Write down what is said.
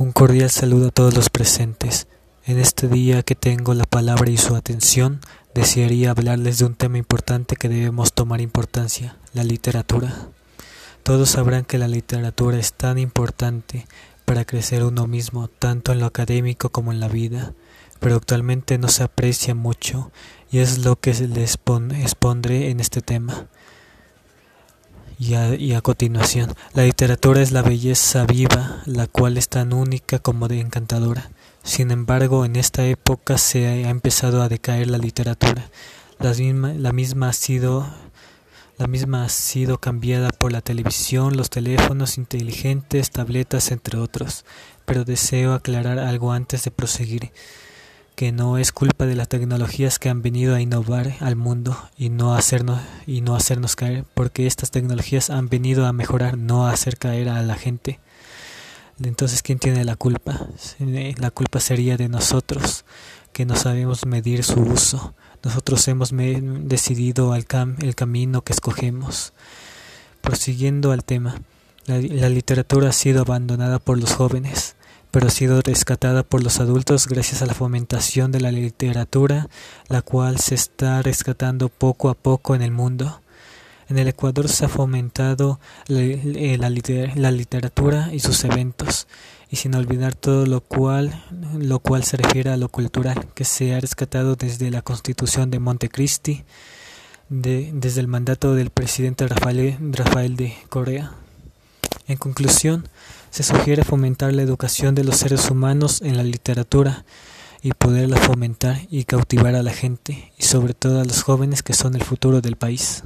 Un cordial saludo a todos los presentes. En este día que tengo la palabra y su atención, desearía hablarles de un tema importante que debemos tomar importancia, la literatura. Todos sabrán que la literatura es tan importante para crecer uno mismo, tanto en lo académico como en la vida, pero actualmente no se aprecia mucho y es lo que les expondré en este tema. Y a, continuación, la literatura es la belleza viva, la cual es tan única como encantadora. Sin embargo, en esta época se ha empezado a decaer la literatura. La misma, la misma ha sido la misma ha sido cambiada por la televisión, los teléfonos inteligentes, tabletas, entre otros. Pero deseo aclarar algo antes de proseguir que no es culpa de las tecnologías que han venido a innovar al mundo y no hacernos y no hacernos caer, porque estas tecnologías han venido a mejorar, no a hacer caer a la gente. Entonces, ¿quién tiene la culpa? La culpa sería de nosotros, que no sabemos medir su uso. Nosotros hemos decidido el, el camino que escogemos. Prosiguiendo al tema, la literatura ha sido abandonada por los jóvenes pero ha sido rescatada por los adultos gracias a la fomentación de la literatura, la cual se está rescatando poco a poco en el mundo. En el Ecuador se ha fomentado la, literatura y sus eventos, y sin olvidar todo lo cual, lo cual se refiere a lo cultural, que se ha rescatado desde la Constitución de Montecristi, de, desde el mandato del presidente Rafael, Rafael de Corea. En conclusión, se sugiere fomentar la educación de los seres humanos en la literatura y poderla fomentar y cautivar a la gente y sobre todo a los jóvenes que son el futuro del país.